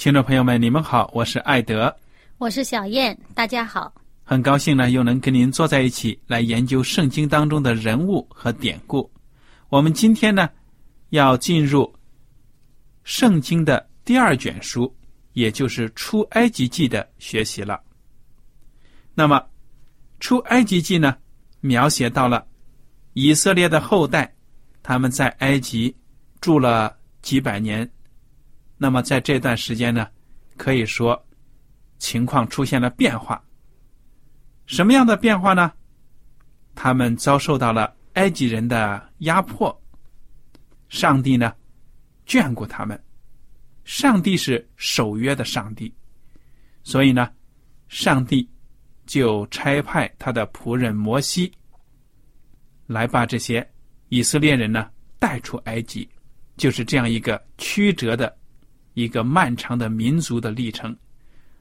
听众朋友们，你们好，我是艾德，我是小燕，大家好。很高兴呢，又能跟您坐在一起来研究圣经当中的人物和典故。我们今天呢，要进入圣经的第二卷书，也就是出埃及记的学习了。那么，出埃及记呢，描写到了以色列的后代，他们在埃及住了几百年。那么在这段时间呢，可以说情况出现了变化。什么样的变化呢？他们遭受到了埃及人的压迫。上帝呢，眷顾他们。上帝是守约的上帝，所以呢，上帝就差派他的仆人摩西来把这些以色列人呢带出埃及，就是这样一个曲折的。一个漫长的民族的历程。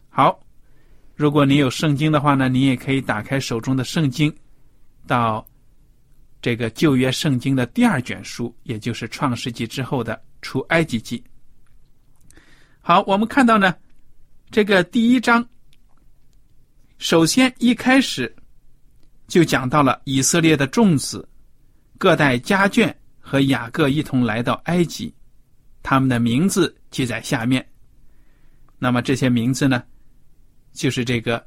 好，如果你有圣经的话呢，你也可以打开手中的圣经，到这个旧约圣经的第二卷书，也就是创世纪之后的出埃及记。好，我们看到呢，这个第一章，首先一开始就讲到了以色列的众子各带家眷和雅各一同来到埃及。他们的名字记在下面。那么这些名字呢，就是这个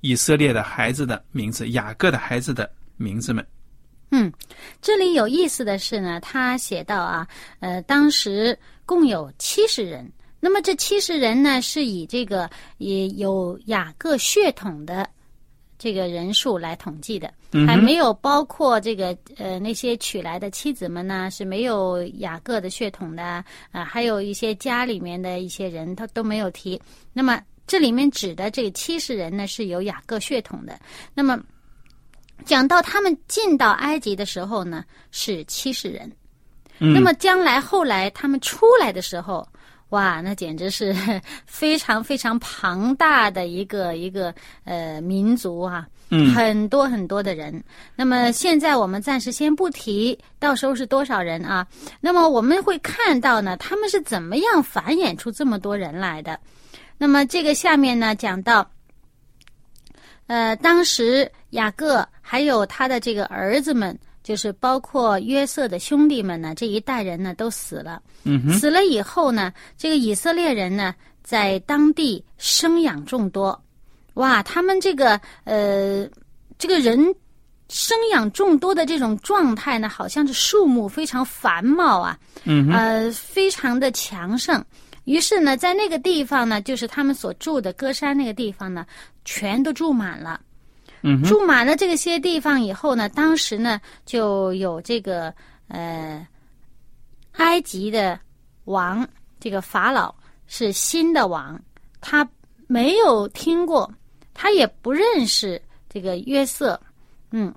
以色列的孩子的名字，雅各的孩子的名字们。嗯，这里有意思的是呢，他写到啊，呃，当时共有七十人。那么这七十人呢，是以这个也有雅各血统的。这个人数来统计的，还没有包括这个呃那些娶来的妻子们呢，是没有雅各的血统的啊，还有一些家里面的一些人，他都没有提。那么这里面指的这七十人呢，是有雅各血统的。那么讲到他们进到埃及的时候呢，是七十人。那么将来后来他们出来的时候。哇，那简直是 非常非常庞大的一个一个呃民族啊，嗯，很多很多的人。那么现在我们暂时先不提，到时候是多少人啊？那么我们会看到呢，他们是怎么样繁衍出这么多人来的？那么这个下面呢讲到，呃，当时雅各还有他的这个儿子们。就是包括约瑟的兄弟们呢，这一代人呢都死了。嗯死了以后呢，这个以色列人呢在当地生养众多。哇，他们这个呃，这个人生养众多的这种状态呢，好像是树木非常繁茂啊。嗯呃，非常的强盛。于是呢，在那个地方呢，就是他们所住的歌山那个地方呢，全都住满了。住满了这些地方以后呢，当时呢就有这个呃，埃及的王，这个法老是新的王，他没有听过，他也不认识这个约瑟，嗯，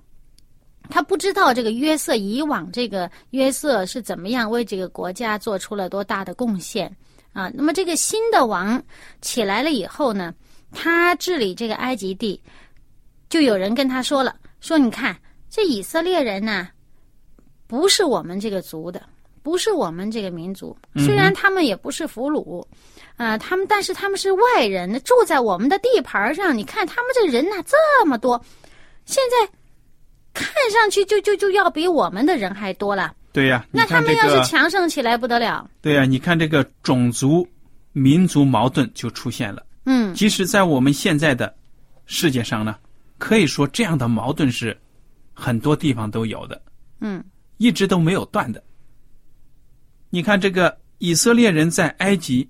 他不知道这个约瑟以往这个约瑟是怎么样为这个国家做出了多大的贡献。啊。那么这个新的王起来了以后呢，他治理这个埃及地，就有人跟他说了，说你看这以色列人呢，不是我们这个族的，不是我们这个民族，虽然他们也不是俘虏。啊，他们但是他们是外人，住在我们的地盘上。你看他们这人呐，这么多，现在看上去就就就要比我们的人还多了。对呀，那他们要是强盛起来不得了。对呀，你看这个种族、民族矛盾就出现了。嗯，即使在我们现在的世界上呢，可以说这样的矛盾是很多地方都有的。嗯，一直都没有断的。你看这个以色列人在埃及。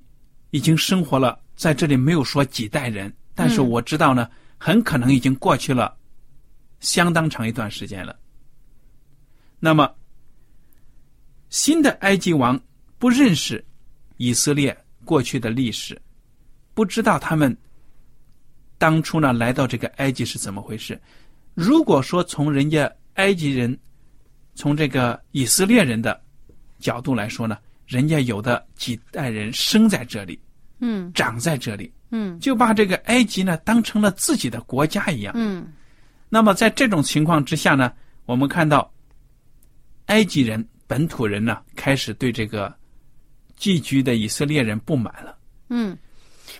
已经生活了，在这里没有说几代人，但是我知道呢，很可能已经过去了相当长一段时间了。那么，新的埃及王不认识以色列过去的历史，不知道他们当初呢来到这个埃及是怎么回事。如果说从人家埃及人，从这个以色列人的角度来说呢？人家有的几代人生在这里，嗯，长在这里，嗯，就把这个埃及呢当成了自己的国家一样，嗯。那么在这种情况之下呢，我们看到埃及人本土人呢开始对这个寄居的以色列人不满了，嗯。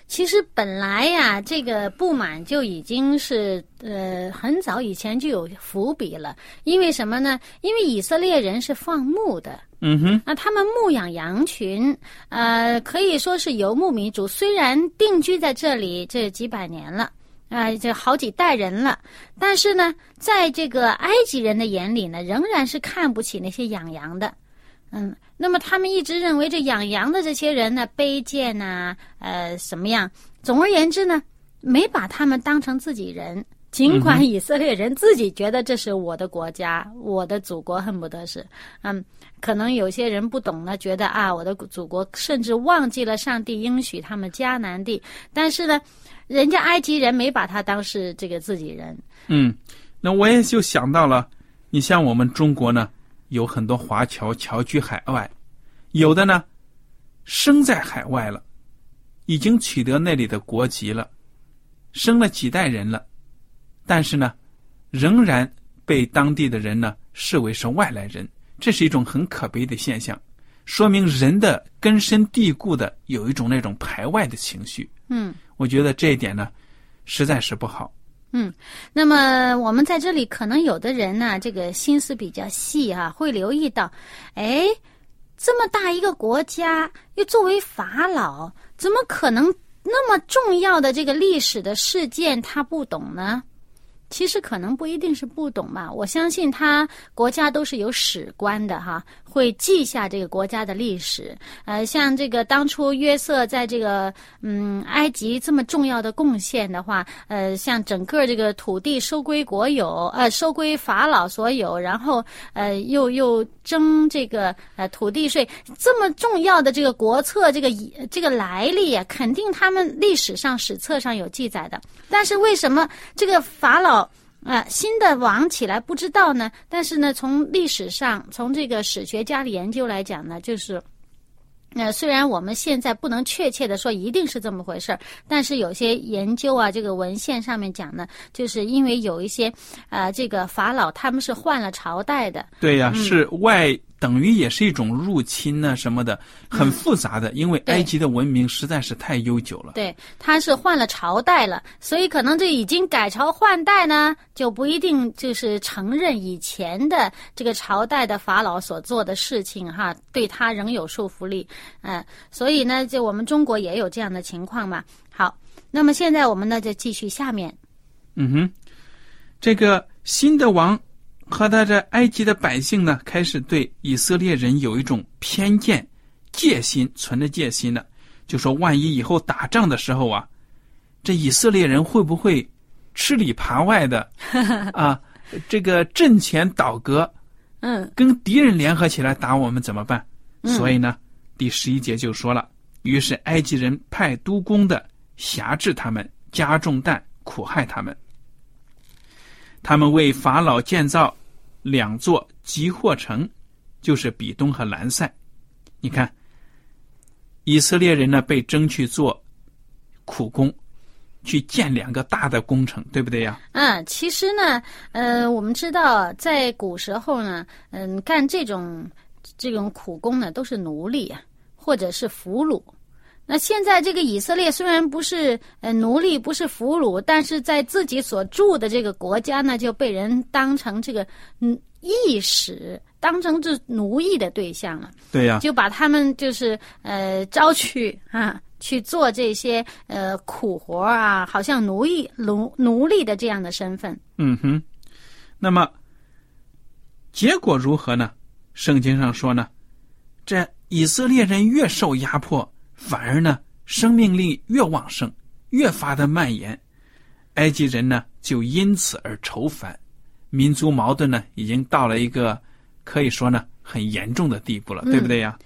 其实本来呀，这个不满就已经是呃很早以前就有伏笔了。因为什么呢？因为以色列人是放牧的，嗯哼，啊，他们牧养羊群，呃，可以说是游牧民族。虽然定居在这里这几百年了，啊，这好几代人了，但是呢，在这个埃及人的眼里呢，仍然是看不起那些养羊的。嗯，那么他们一直认为这养羊的这些人呢卑贱呐，呃，什么样？总而言之呢，没把他们当成自己人。尽管以色列人自己觉得这是我的国家，我的祖国，恨不得是，嗯，可能有些人不懂呢，觉得啊，我的祖国甚至忘记了上帝应许他们迦南地。但是呢，人家埃及人没把他当是这个自己人。嗯，那我也就想到了，你像我们中国呢。有很多华侨侨居海外，有的呢生在海外了，已经取得那里的国籍了，生了几代人了，但是呢，仍然被当地的人呢视为是外来人，这是一种很可悲的现象，说明人的根深蒂固的有一种那种排外的情绪。嗯，我觉得这一点呢，实在是不好。嗯，那么我们在这里可能有的人呢，这个心思比较细啊，会留意到，哎，这么大一个国家，又作为法老，怎么可能那么重要的这个历史的事件他不懂呢？其实可能不一定是不懂嘛，我相信他国家都是有史官的哈，会记下这个国家的历史。呃，像这个当初约瑟在这个嗯埃及这么重要的贡献的话，呃，像整个这个土地收归国有，呃，收归法老所有，然后呃又又征这个呃土地税，这么重要的这个国策，这个这个来历啊，肯定他们历史上史册上有记载的。但是为什么这个法老？啊，新的王起来不知道呢，但是呢，从历史上，从这个史学家的研究来讲呢，就是，那虽然我们现在不能确切的说一定是这么回事儿，但是有些研究啊，这个文献上面讲呢，就是因为有一些啊，这个法老他们是换了朝代的，对呀，是外。等于也是一种入侵呢，什么的，很复杂的。因为埃及的文明实在是太悠久了。对，他是换了朝代了，所以可能这已经改朝换代呢，就不一定就是承认以前的这个朝代的法老所做的事情哈，对他仍有束缚力。嗯，所以呢，就我们中国也有这样的情况嘛。好，那么现在我们呢就继续下面。嗯哼，这个新的王。和他这埃及的百姓呢，开始对以色列人有一种偏见、戒心，存着戒心呢，就说万一以后打仗的时候啊，这以色列人会不会吃里扒外的 啊？这个阵前倒戈，嗯，跟敌人联合起来打我们怎么办？所以呢，第十一节就说了，于是埃及人派督工的辖制他们，加重担，苦害他们。他们为法老建造两座集货城，就是比东和兰塞。你看，以色列人呢被征去做苦工，去建两个大的工程，对不对呀？嗯，其实呢，呃，我们知道在古时候呢，嗯，干这种这种苦工呢，都是奴隶啊，或者是俘虏。那现在这个以色列虽然不是呃奴隶，不是俘虏，但是在自己所住的这个国家呢，就被人当成这个嗯役使，当成这奴役的对象了。对呀、就把他们就是呃招去啊去做这些呃苦活啊，好像奴役奴奴隶的这样的身份。嗯哼，那么结果如何呢？圣经上说呢，这以色列人越受压迫，反而呢生命力越旺盛，越发的蔓延。埃及人呢就因此而愁烦，民族矛盾呢已经到了一个可以说呢很严重的地步了，对不对呀？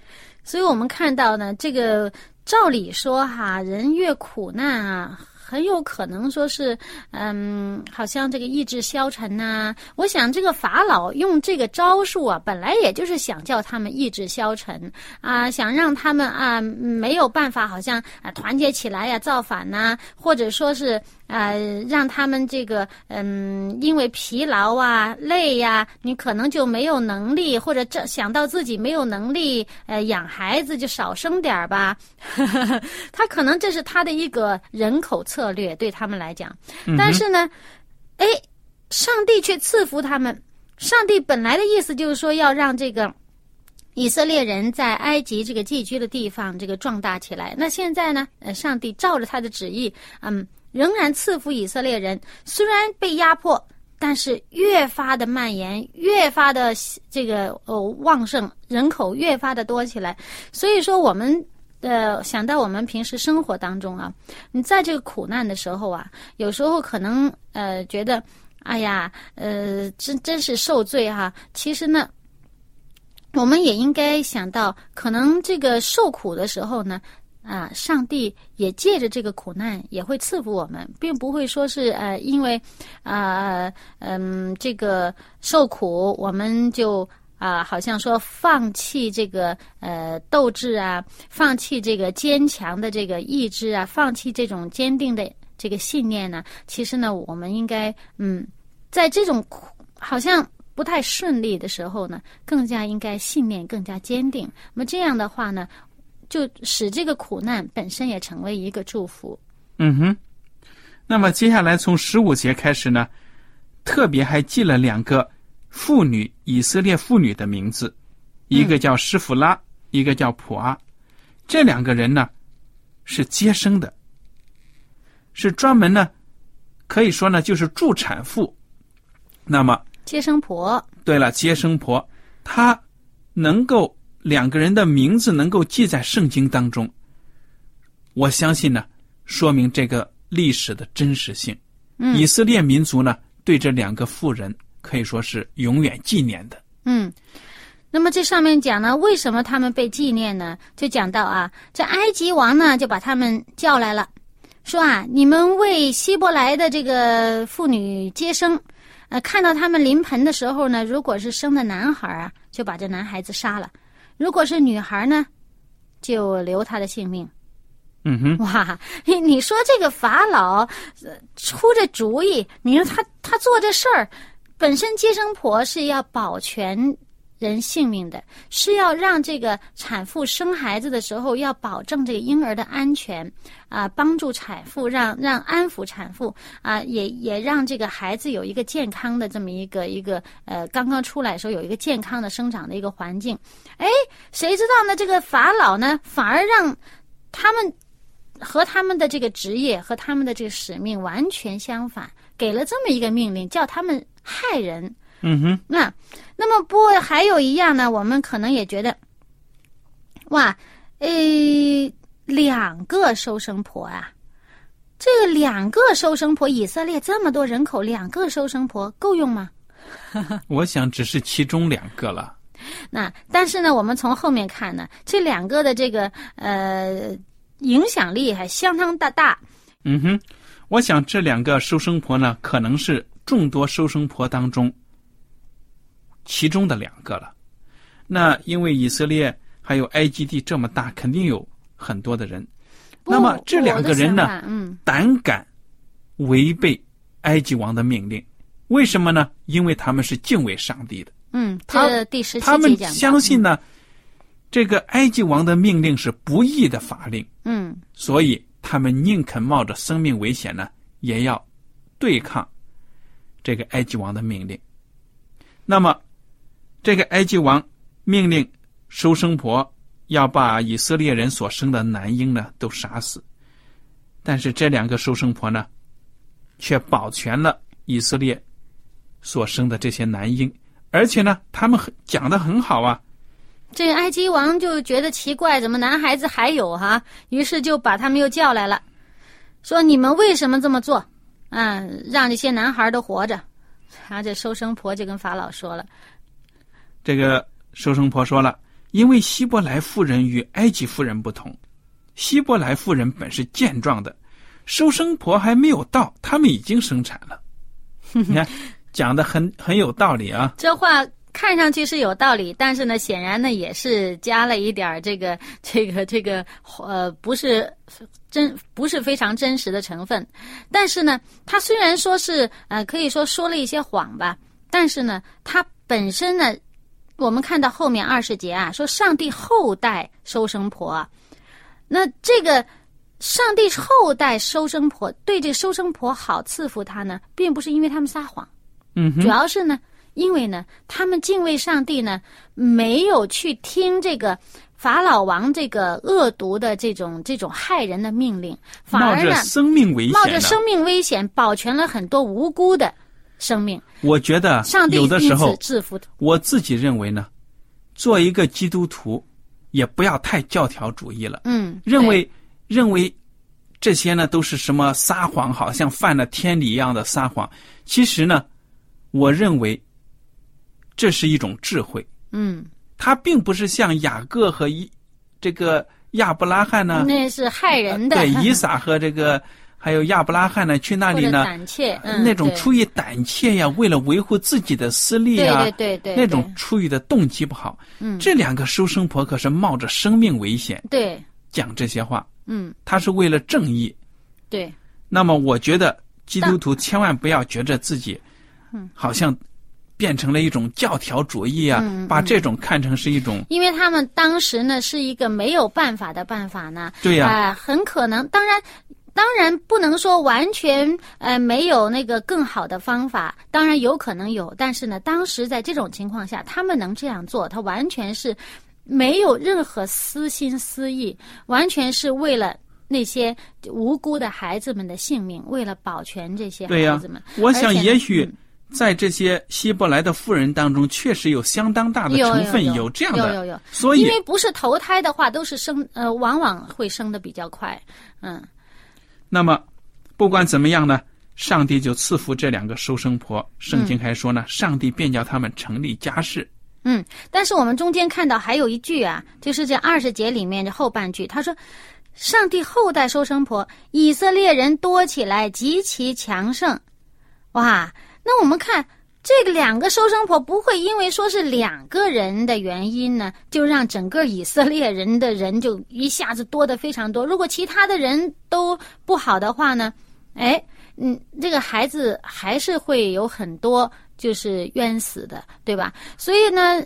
所以我们看到呢，这个照理说哈，人越苦难啊。很有可能说是，嗯，好像这个意志消沉呐、我想这个法老用这个招数啊，本来也就是想叫他们意志消沉啊，想让他们啊没有办法，好像啊团结起来呀、造反呐、或者说是啊让他们这个嗯因为疲劳啊、累呀、你可能就没有能力，或者这想到自己没有能力呃养孩子，就少生点儿吧。他可能这是他的一个人口策略，对他们来讲。但是呢，哎，上帝却赐福他们。上帝本来的意思就是说要让这个以色列人在埃及这个寄居的地方这个壮大起来。那现在呢，呃，上帝照着他的旨意，嗯，仍然赐福以色列人，虽然被压迫。但是越发的蔓延，越发的这个呃旺盛，人口越发的多起来。所以说，我们呃想到我们平时生活当中啊，你在这个苦难的时候啊，有时候可能呃觉得，哎呀，呃真真是受罪哈、其实呢，我们也应该想到，可能这个受苦的时候呢。啊，上帝也借着这个苦难也会赐福我们，并不会说是呃，因为啊嗯这个受苦我们就啊、好像说放弃这个呃斗志啊，放弃这个坚强的这个意志啊，放弃这种坚定的这个信念呢。其实呢，我们应该嗯，在这种苦好像不太顺利的时候呢，更加应该信念更加坚定。那么这样的话呢。就使这个苦难本身也成为一个祝福。嗯哼。那么接下来从十五节开始呢，特别还记了两个妇女，以色列妇女的名字，一个叫施弗拉，一个叫普阿。这两个人呢是接生的，是专门呢，可以说呢就是助产妇。那么接生婆，对了，接生婆，她能够两个人的名字能够记在圣经当中，我相信呢，说明这个历史的真实性。嗯以色列民族呢，对这两个妇人可以说是永远纪念的。嗯。那么这上面讲呢，为什么他们被纪念呢？就讲到啊，这埃及王呢就把他们叫来了，说啊，你们为希伯来的这个妇女接生，呃，看到他们临盆的时候呢，如果是生的男孩啊，就把这男孩子杀了；如果是女孩呢，就留她的性命。嗯哼，哇，你你说这个法老、呃、出这主意，你说他他做这事儿，本身接生婆是要保全人性命的，是要让这个产妇生孩子的时候要保证这个婴儿的安全啊、帮助产妇，让让安抚产妇啊、也也让这个孩子有一个健康的这么一个一个呃，刚刚出来的时候有一个健康的生长的一个环境。哎，谁知道呢？这个法老呢，反而让他们。和他们的这个职业和他们的这个使命完全相反，给了这么一个命令，叫他们害人。嗯哼，那那么不过还有一样呢，我们可能也觉得，哇，呃，两个收生婆啊，这个两个收生婆，以色列这么多人口，两个收生婆够用吗？我想只是其中两个了。那但是呢，我们从后面看呢，这两个的这个呃影响力还相当大大。嗯哼，我想这两个收生婆呢，可能是众多收生婆当中其中的两个了。那因为以色列还有埃及地这么大，肯定有很多的人。那么这两个人呢，嗯，胆敢违背埃及王的命令，为什么呢？因为他们是敬畏上帝的。嗯，他这第十七他们相信，呢，这个埃及王的命令是不义的法令，嗯所以他们宁肯冒着生命危险呢，也要对抗这个埃及王的命令。那么，这个埃及王命令收生婆要把以色列人所生的男婴呢都杀死，但是这两个收生婆呢，却保全了以色列所生的这些男婴，而且呢，他们很讲的很好啊，这个埃及王就觉得奇怪，怎么男孩子还有哈、于是就把他们又叫来了，说你们为什么这么做？啊，让这些男孩都活着。然后这收生婆就跟法老说了，这个收生婆说了，因为希伯来妇人与埃及妇人不同，希伯来妇人本是健壮的，收生婆还没有到，他们已经生产了。你看，讲的很很有道理啊。这话看上去是有道理，但是呢，显然呢也是加了一点儿这个这个这个呃，不是真不是非常真实的成分。但是呢，他虽然说是呃，可以说说了一些谎吧，但是呢，他本身呢，我们看到后面二十节啊，说上帝后代收生婆啊，那这个。上帝后代收生婆对这收生婆好赐福他呢，并不是因为他们撒谎，主嗯主，要是呢，因为呢，他们敬畏上帝呢，没有去听这个法老王这个恶毒的这种这种害人的命令，反而呢着，生命危险呢。冒着生命危险，保全了很多无辜的生命。我觉得上帝有的时候，制服我自己认为呢，做一个基督徒，也不要太教条主义了。嗯，认为认为这些呢都是什么撒谎，好像犯了天理一样的撒谎。其实呢，我认为这是一种智慧，嗯，它并不是像雅各和一这个亚伯拉罕呢，那是害人的，对以撒和这个还有亚伯拉罕呢去那里呢，胆怯，嗯，那种出于胆怯呀，为了维护自己的私利呀，对对对对那种出于的动机不好。嗯。这两个收生婆可是冒着生命危险对，讲这些话，嗯，他是为了正义。对，那么，我觉得基督徒千万不要觉着自己，嗯。好像变成了一种教条主义啊，把这种看成是一种因为他们当时呢是一个没有办法的办法呢，对呀、啊、很可能，当然，当然不能说完全呃没有那个更好的方法，当然有可能有，但是呢，当时在这种情况下，他们能这样做，他完全是没有任何私心私意，完全是为了那些无辜的孩子们的性命，为了保全这些孩子们。我想也许嗯在这些希伯来的妇人当中，确实有相当大的成分有有这样的，有有有，所以因为不是投胎的话，都是生呃，往往会生的比较快，嗯。那么，不管怎么样呢，上帝就赐福这两个收生婆。圣经还说呢，上帝便叫他们成立家室。嗯，但是我们中间看到还有一句啊，就是这二十节里面的后半句，他说：“上帝后代收生婆，以色列人多起来，极其强盛。”哇，那我们看这个两个收生婆，不会因为说是两个人的原因呢，就让整个以色列人的人就一下子多的非常多。如果其他的人都不好的话呢，哎，嗯，这个孩子还是会有很多就是冤死的，对吧？所以呢，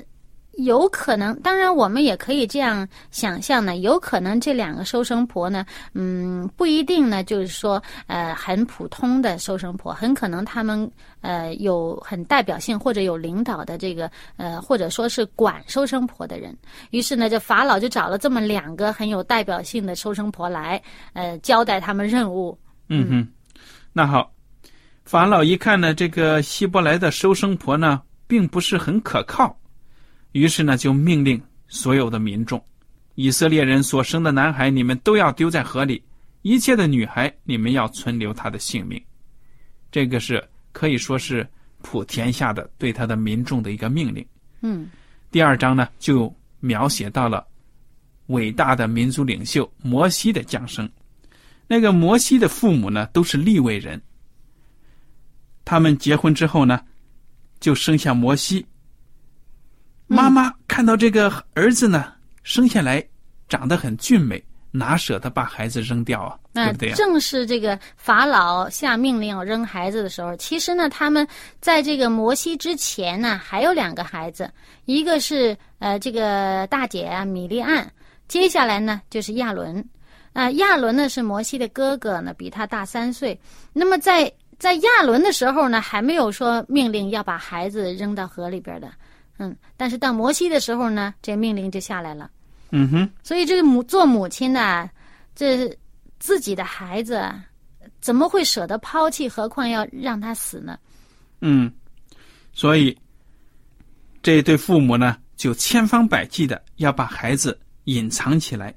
有可能，当然我们也可以这样想象呢，有可能这两个收生婆呢，嗯，不一定呢，就是说呃很普通的收生婆，很可能他们呃有很代表性或者有领导的这个呃或者说是管收生婆的人。于是呢，这法老就找了这么两个很有代表性的收生婆来，呃，交代他们任务。嗯哼，那好，法老一看呢，这个希伯来的收生婆呢，并不是很可靠，于是呢，就命令所有的民众，以色列人所生的男孩，你们都要丢在河里；一切的女孩，你们要存留她的性命。这个是可以说是普天下的对他的民众的一个命令。嗯第二章呢，就描写到了伟大的民族领袖摩西的降生。那个摩西的父母呢，都是利未人。他们结婚之后呢，就生下摩西。妈妈看到这个儿子呢，生下来长得很俊美，哪舍得把孩子扔掉啊？对不对呀？正是这个法老下命令要扔孩子的时候，其实呢，他们在这个摩西之前呢，还有两个孩子，一个是呃这个大姐啊米利安，接下来呢就是亚伦，啊亚伦呢是摩西的哥哥呢，比他大三岁。那么在在亚伦的时候呢，还没有说命令要把孩子扔到河里边的，嗯，但是到摩西的时候呢，这命令就下来了。嗯哼，所以这个母做母亲的，这自己的孩子怎么会舍得抛弃？何况要让他死呢？嗯，所以这对父母呢，就千方百计的要把孩子隐藏起来。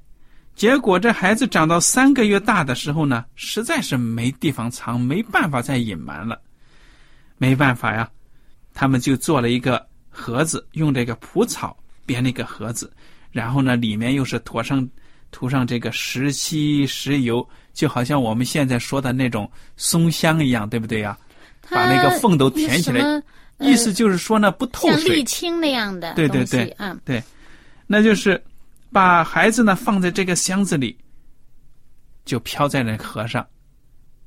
结果这孩子长到三个月大的时候呢，实在是没地方藏，没办法再隐瞒了。没办法呀，他们就做了一个盒子，用这个蒲草编了一个盒子，然后呢，里面又是涂上涂上这个石漆、石油，就好像我们现在说的那种松香一样，对不对呀？把那个缝都填起来，意思就是说呢，不透像水沥。青那样的对对对嗯，对，那就是把孩子呢放在这个箱子里，就飘在那河上，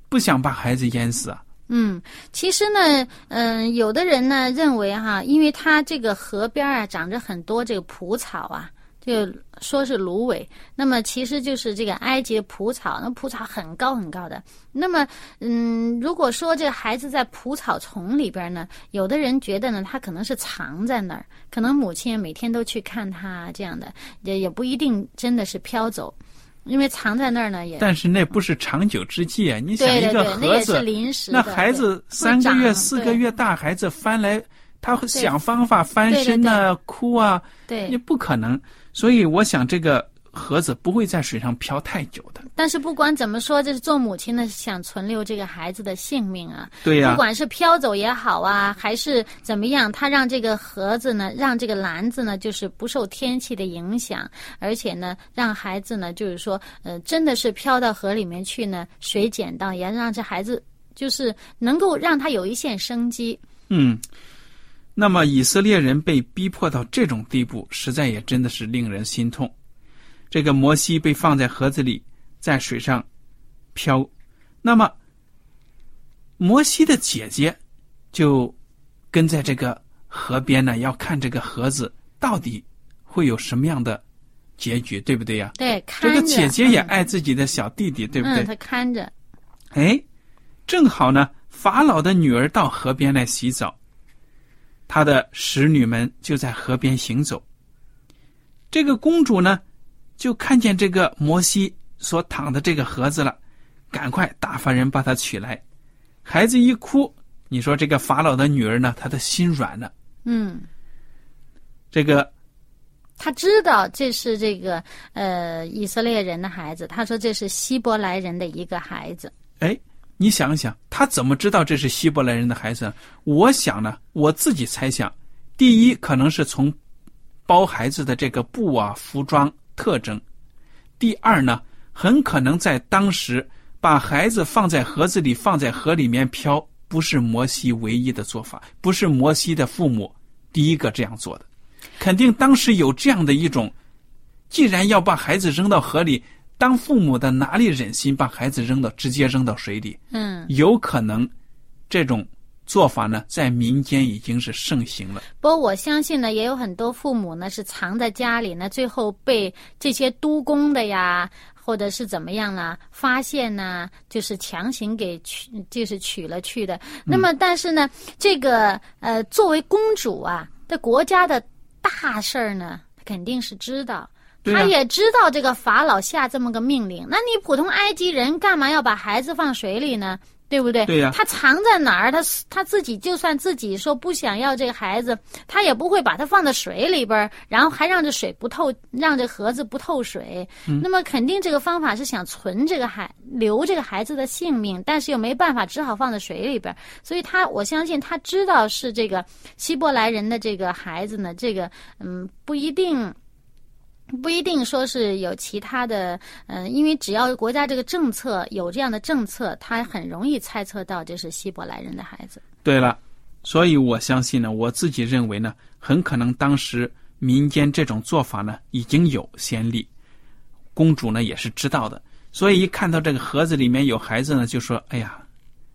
不想把孩子淹死啊。嗯，其实呢，嗯、有的人呢认为哈，因为它这个河边啊长着很多这个蒲草啊，就说是芦苇，那么其实就是这个埃及蒲草，那蒲草很高很高的。那么，嗯，如果说这个孩子在蒲草丛里边呢，有的人觉得呢，他可能是藏在那儿，可能母亲每天都去看他这样的，也也不一定真的是飘走，因为藏在那儿呢也。但是那不是长久之计啊！你想一个盒子，临时。那孩子三个月、四个月大孩子翻来，他会想方法翻身啊、哭啊，对那，不可能。所以我想这个盒子不会在水上漂太久的。但是不管怎么说，这是做母亲的想存留这个孩子的性命啊。对呀、不管是飘走也好啊，还是怎么样，他让这个盒子呢，让这个篮子呢，就是不受天气的影响，而且呢，让孩子呢，就是说，呃，真的是飘到河里面去呢，水捡到，也让这孩子就是能够让他有一线生机。嗯，那么以色列人被逼迫到这种地步，实在也真的是令人心痛。这个摩西被放在盒子里，在水上漂，那么摩西的姐姐就跟在这个河边呢，要看这个盒子到底会有什么样的结局，对不对呀？对，看着这个姐姐也嗯爱自己的小弟弟，对不对？嗯，他看着，哎，正好呢，法老的女儿到河边来洗澡，她的使女们就在河边行走。这个公主呢，就看见这个摩西所躺的这个盒子了，赶快打发人把他取来。孩子一哭，你说这个法老的女儿呢，她的心软了。嗯。这个他知道这是这个呃以色列人的孩子，他说这是希伯来人的一个孩子。哎，你想想，他怎么知道这是希伯来人的孩子？我想呢，我自己猜想，第一可能是从包孩子的这个布啊、服装特征；第二呢，很可能在当时把孩子放在盒子里，放在河里面漂，不是摩西唯一的做法，不是摩西的父母第一个这样做的，肯定当时有这样的一种，既然要把孩子扔到河里。当父母的哪里忍心把孩子扔到直接扔到水里？嗯，有可能这种做法呢，在民间已经是盛行了。不过我相信呢，也有很多父母呢是藏在家里呢，最后被这些督工的呀，或者是怎么样呢，发现呢，就是强行给取，就是取了去的。那么，但是呢，这个呃，作为公主啊，的国家的大事儿呢，她肯定是知道。对呀他也知道这个法老下这么个命令，那你普通埃及人干嘛要把孩子放水里呢？对不对？对呀他藏在哪儿？他他自己就算自己说不想要这个孩子，他也不会把它放在水里边儿，然后还让这水不透，让这盒子不透水。嗯那么肯定这个方法是想存这个孩，留这个孩子的性命，但是又没办法，只好放在水里边儿。所以他我相信他知道是这个希伯来人的这个孩子呢，这个嗯不一定。不一定说是有其他的，嗯、因为只要国家这个政策有这样的政策，他很容易猜测到这是希伯来人的孩子。对了，所以我相信呢，我自己认为呢，很可能当时民间这种做法呢已经有先例，公主呢也是知道的，所以一看到这个盒子里面有孩子呢，就说：“哎呀，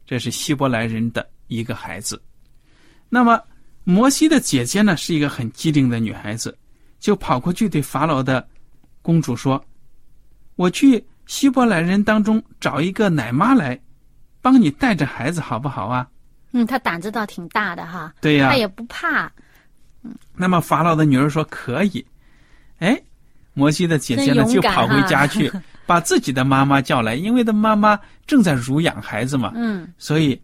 这是希伯来人的一个孩子。”那么摩西的姐姐呢是一个很机灵的女孩子，就跑过去对法老的公主说：“我去希伯来人当中找一个奶妈来，帮你带着孩子好不好啊？”嗯，他胆子倒挺大的哈，对呀、他也不怕。那么法老的女儿说可以，哎，摩西的姐姐呢就跑回家去，把自己的妈妈叫来，因为他妈妈正在乳养孩子嘛，嗯，所以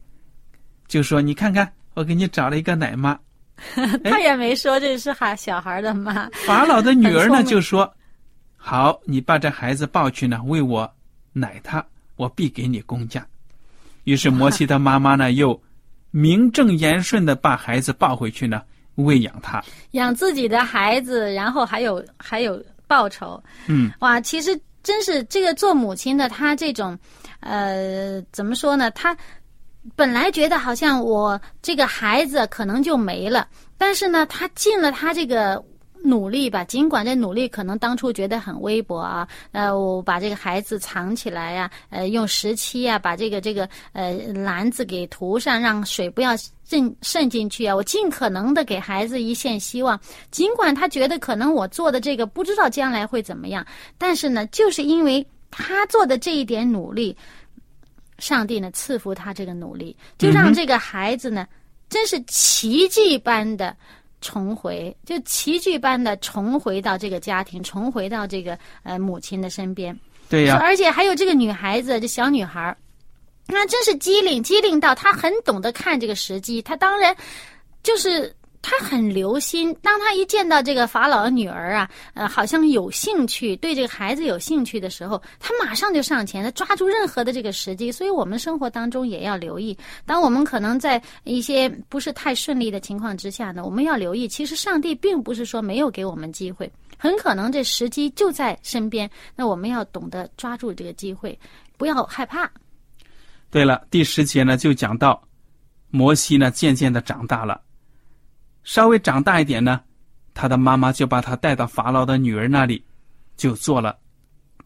就说你看看，我给你找了一个奶妈。他也没说这是孩小孩的妈。法老的女儿呢就说：“好，你把这孩子抱去呢，为我奶他，我必给你工价。”于是摩西的妈妈呢又名正言顺的把孩子抱回去呢，喂养他。养自己的孩子，然后还有还有报酬，嗯，哇，其实真是这个做母亲的，她这种，呃，怎么说呢？她本来觉得好像我这个孩子可能就没了，但是呢，他尽了他这个。努力吧，尽管这努力可能当初觉得很微薄啊，呃，我把这个孩子藏起来呀、呃，用石漆啊，把这个这个呃篮子给涂上，让水不要渗渗进去啊，我尽可能的给孩子一线希望。尽管他觉得可能我做的这个不知道将来会怎么样，但是呢，就是因为他做的这一点努力，上帝呢赐福他这个努力，就让这个孩子呢，真是奇迹般的重回，就奇迹般的重回到这个家庭，重回到这个呃母亲的身边。对呀、而且还有这个女孩子，这小女孩儿，那真是机灵，机灵到她很懂得看这个时机。她当然就是他很留心，当他一见到这个法老的女儿啊，呃，好像有兴趣，对这个孩子有兴趣的时候，他马上就上前，他抓住任何的这个时机。所以我们生活当中也要留意，当我们可能在一些不是太顺利的情况之下呢，我们要留意，其实上帝并不是说没有给我们机会。很可能这时机就在身边，那我们要懂得抓住这个机会，不要害怕。对了，第十节呢就讲到，摩西呢渐渐的长大了，稍微长大一点呢，他的妈妈就把他带到法老的女儿那里，就做了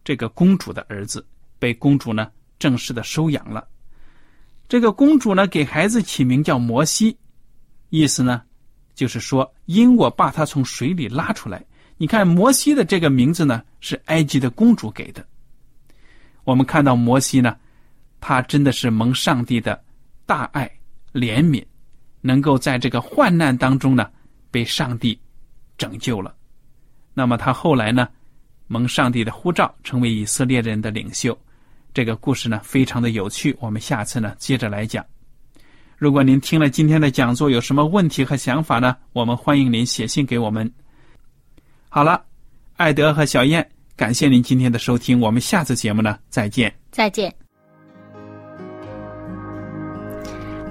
这个公主的儿子，被公主呢正式的收养了。这个公主呢给孩子起名叫摩西，意思呢就是说因我把他从水里拉出来。你看摩西的这个名字呢是埃及的公主给的。我们看到摩西呢。他真的是蒙上帝的大爱怜悯，能够在这个患难当中呢被上帝拯救了。那么他后来呢蒙上帝的呼召，成为以色列人的领袖。这个故事呢非常的有趣，我们下次呢接着来讲。如果您听了今天的讲座有什么问题和想法呢，我们欢迎您写信给我们。好了，艾德和小燕，感谢您今天的收听，我们下次节目呢再见。再见。